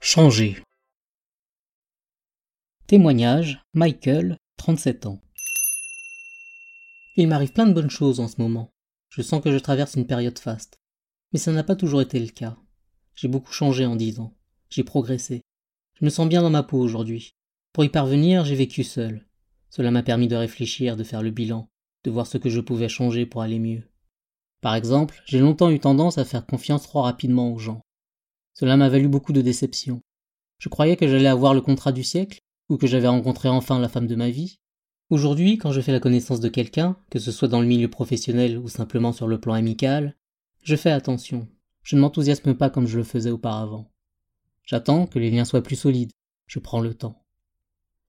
Changer. Témoignage, Michael, 37 ans. Il m'arrive plein de bonnes choses en ce moment. Je sens que je traverse une période faste. Mais ça n'a pas toujours été le cas. J'ai beaucoup changé en dix ans. J'ai progressé. Je me sens bien dans ma peau aujourd'hui. Pour y parvenir, j'ai vécu seul. Cela m'a permis de réfléchir, de faire le bilan, de voir ce que je pouvais changer pour aller mieux. Par exemple, j'ai longtemps eu tendance à faire confiance trop rapidement aux gens. Cela m'a valu beaucoup de déceptions. Je croyais que j'allais avoir le contrat du siècle, ou que j'avais rencontré enfin la femme de ma vie. Aujourd'hui, quand je fais la connaissance de quelqu'un, que ce soit dans le milieu professionnel ou simplement sur le plan amical, je fais attention. Je ne m'enthousiasme pas comme je le faisais auparavant. J'attends que les liens soient plus solides. Je prends le temps.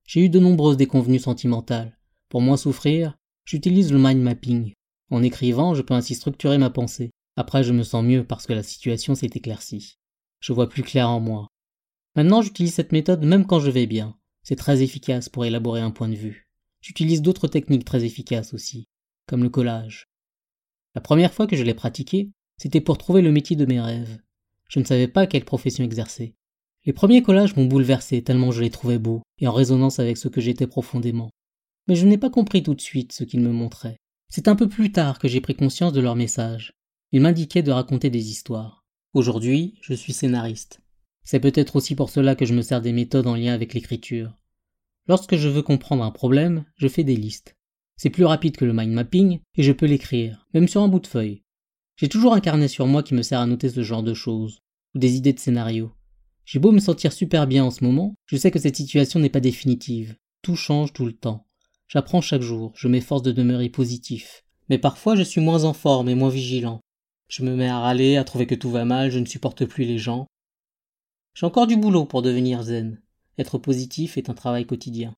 J'ai eu de nombreuses déconvenues sentimentales. Pour moins souffrir, j'utilise le mind mapping. En écrivant, je peux ainsi structurer ma pensée. Après, je me sens mieux parce que la situation s'est éclaircie. Je vois plus clair en moi. Maintenant, j'utilise cette méthode même quand je vais bien. C'est très efficace pour élaborer un point de vue. J'utilise d'autres techniques très efficaces aussi, comme le collage. La première fois que je l'ai pratiqué, c'était pour trouver le métier de mes rêves. Je ne savais pas quelle profession exercer. Les premiers collages m'ont bouleversé tellement je les trouvais beaux et en résonance avec ce que j'étais profondément. Mais je n'ai pas compris tout de suite ce qu'ils me montraient. C'est un peu plus tard que j'ai pris conscience de leur message. Ils m'indiquaient de raconter des histoires. Aujourd'hui, je suis scénariste. C'est peut-être aussi pour cela que je me sers des méthodes en lien avec l'écriture. Lorsque je veux comprendre un problème, je fais des listes. C'est plus rapide que le mind mapping et je peux l'écrire, même sur un bout de feuille. J'ai toujours un carnet sur moi qui me sert à noter ce genre de choses, ou des idées de scénario. J'ai beau me sentir super bien en ce moment, je sais que cette situation n'est pas définitive. Tout change tout le temps. J'apprends chaque jour, je m'efforce de demeurer positif. Mais parfois je suis moins en forme et moins vigilant. Je me mets à râler, à trouver que tout va mal, je ne supporte plus les gens, j'ai encore du boulot pour devenir zen. Être positif est un travail quotidien.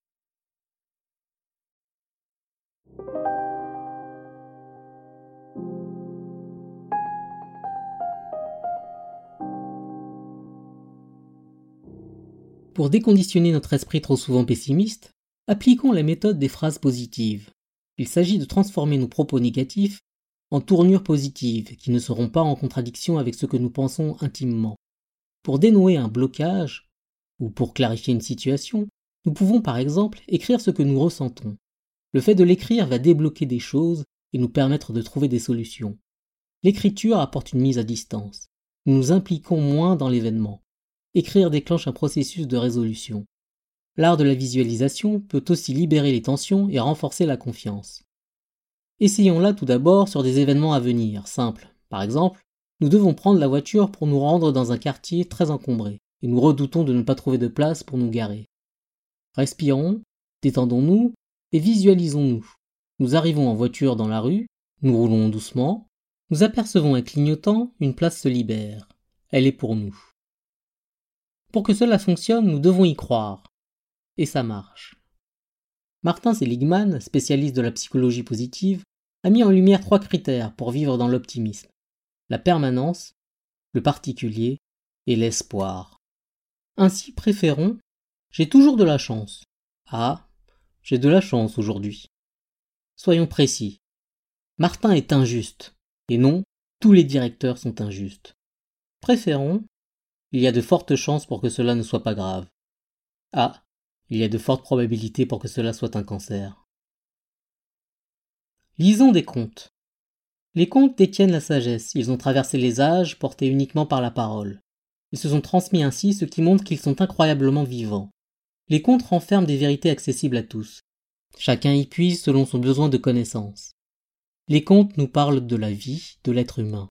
Pour déconditionner notre esprit trop souvent pessimiste, appliquons la méthode des phrases positives. Il s'agit de transformer nos propos négatifs en tournures positives qui ne seront pas en contradiction avec ce que nous pensons intimement. Pour dénouer un blocage, ou pour clarifier une situation, nous pouvons par exemple écrire ce que nous ressentons. Le fait de l'écrire va débloquer des choses et nous permettre de trouver des solutions. L'écriture apporte une mise à distance. Nous nous impliquons moins dans l'événement. Écrire déclenche un processus de résolution. L'art de la visualisation peut aussi libérer les tensions et renforcer la confiance. Essayons là tout d'abord sur des événements à venir, simples. Par exemple, nous devons prendre la voiture pour nous rendre dans un quartier très encombré, et nous redoutons de ne pas trouver de place pour nous garer. Respirons, détendons-nous, et visualisons-nous. Nous arrivons en voiture dans la rue, nous roulons doucement, nous apercevons un clignotant, une place se libère. Elle est pour nous. Pour que cela fonctionne, nous devons y croire. Et ça marche. Martin Seligman, spécialiste de la psychologie positive, a mis en lumière trois critères pour vivre dans l'optimisme la permanence, le particulier et l'espoir. Ainsi préférons J'ai toujours de la chance. Ah, j'ai de la chance aujourd'hui. Soyons précis. Martin est injuste. Et non, tous les directeurs sont injustes. Préférons Il y a de fortes chances pour que cela ne soit pas grave. Ah, il y a de fortes probabilités pour que cela soit un cancer. Lisons des contes. Les contes détiennent la sagesse, ils ont traversé les âges, portés uniquement par la parole. Ils se sont transmis ainsi, ce qui montre qu'ils sont incroyablement vivants. Les contes renferment des vérités accessibles à tous. Chacun y puise selon son besoin de connaissance. Les contes nous parlent de la vie, de l'être humain.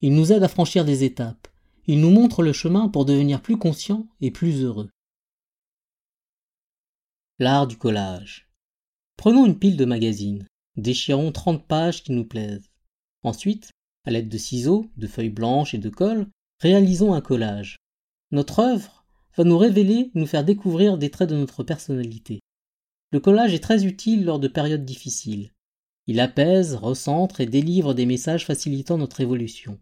Ils nous aident à franchir des étapes. Ils nous montrent le chemin pour devenir plus conscients et plus heureux. L'art du collage. Prenons une pile de magazines. Déchirons trente pages qui nous plaisent. Ensuite, à l'aide de ciseaux, de feuilles blanches et de colle, réalisons un collage. Notre œuvre va nous révéler, nous faire découvrir des traits de notre personnalité. Le collage est très utile lors de périodes difficiles. Il apaise, recentre et délivre des messages facilitant notre évolution.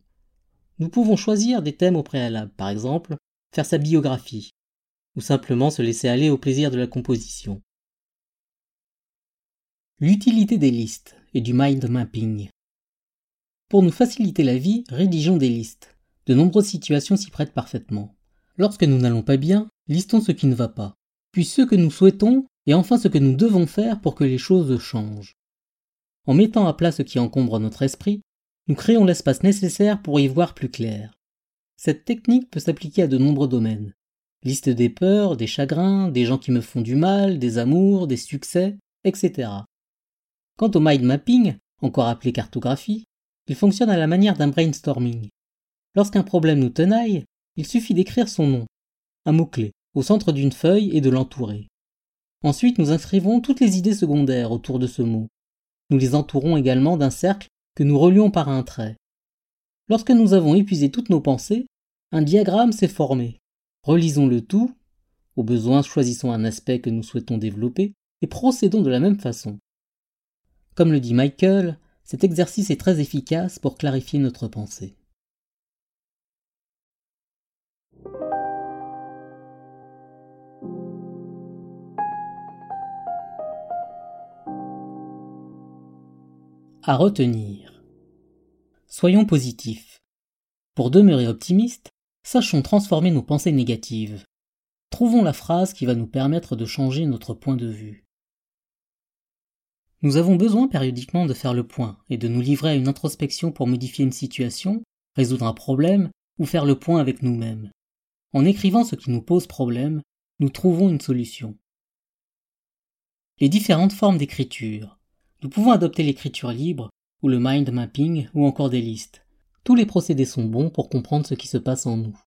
Nous pouvons choisir des thèmes au préalable, par exemple, faire sa biographie, ou simplement se laisser aller au plaisir de la composition. L'utilité des listes et du mind mapping. Pour nous faciliter la vie, rédigeons des listes. De nombreuses situations s'y prêtent parfaitement. Lorsque nous n'allons pas bien, listons ce qui ne va pas, puis ce que nous souhaitons, et enfin ce que nous devons faire pour que les choses changent. En mettant à plat ce qui encombre notre esprit, nous créons l'espace nécessaire pour y voir plus clair. Cette technique peut s'appliquer à de nombreux domaines. Liste des peurs, des chagrins, des gens qui me font du mal, des amours, des succès, etc. Quant au mind mapping, encore appelé cartographie, il fonctionne à la manière d'un brainstorming. Lorsqu'un problème nous tenaille, il suffit d'écrire son nom, un mot-clé, au centre d'une feuille et de l'entourer. Ensuite, nous inscrivons toutes les idées secondaires autour de ce mot. Nous les entourons également d'un cercle que nous relions par un trait. Lorsque nous avons épuisé toutes nos pensées, un diagramme s'est formé. Relisons le tout, au besoin choisissons un aspect que nous souhaitons développer, et procédons de la même façon. Comme le dit Michael, cet exercice est très efficace pour clarifier notre pensée. À retenir. Soyons positifs. Pour demeurer optimistes, sachons transformer nos pensées négatives. Trouvons la phrase qui va nous permettre de changer notre point de vue. Nous avons besoin périodiquement de faire le point et de nous livrer à une introspection pour modifier une situation, résoudre un problème ou faire le point avec nous-mêmes. En écrivant ce qui nous pose problème, nous trouvons une solution. Les différentes formes d'écriture. Nous pouvons adopter l'écriture libre, ou le mind mapping, ou encore des listes. Tous les procédés sont bons pour comprendre ce qui se passe en nous.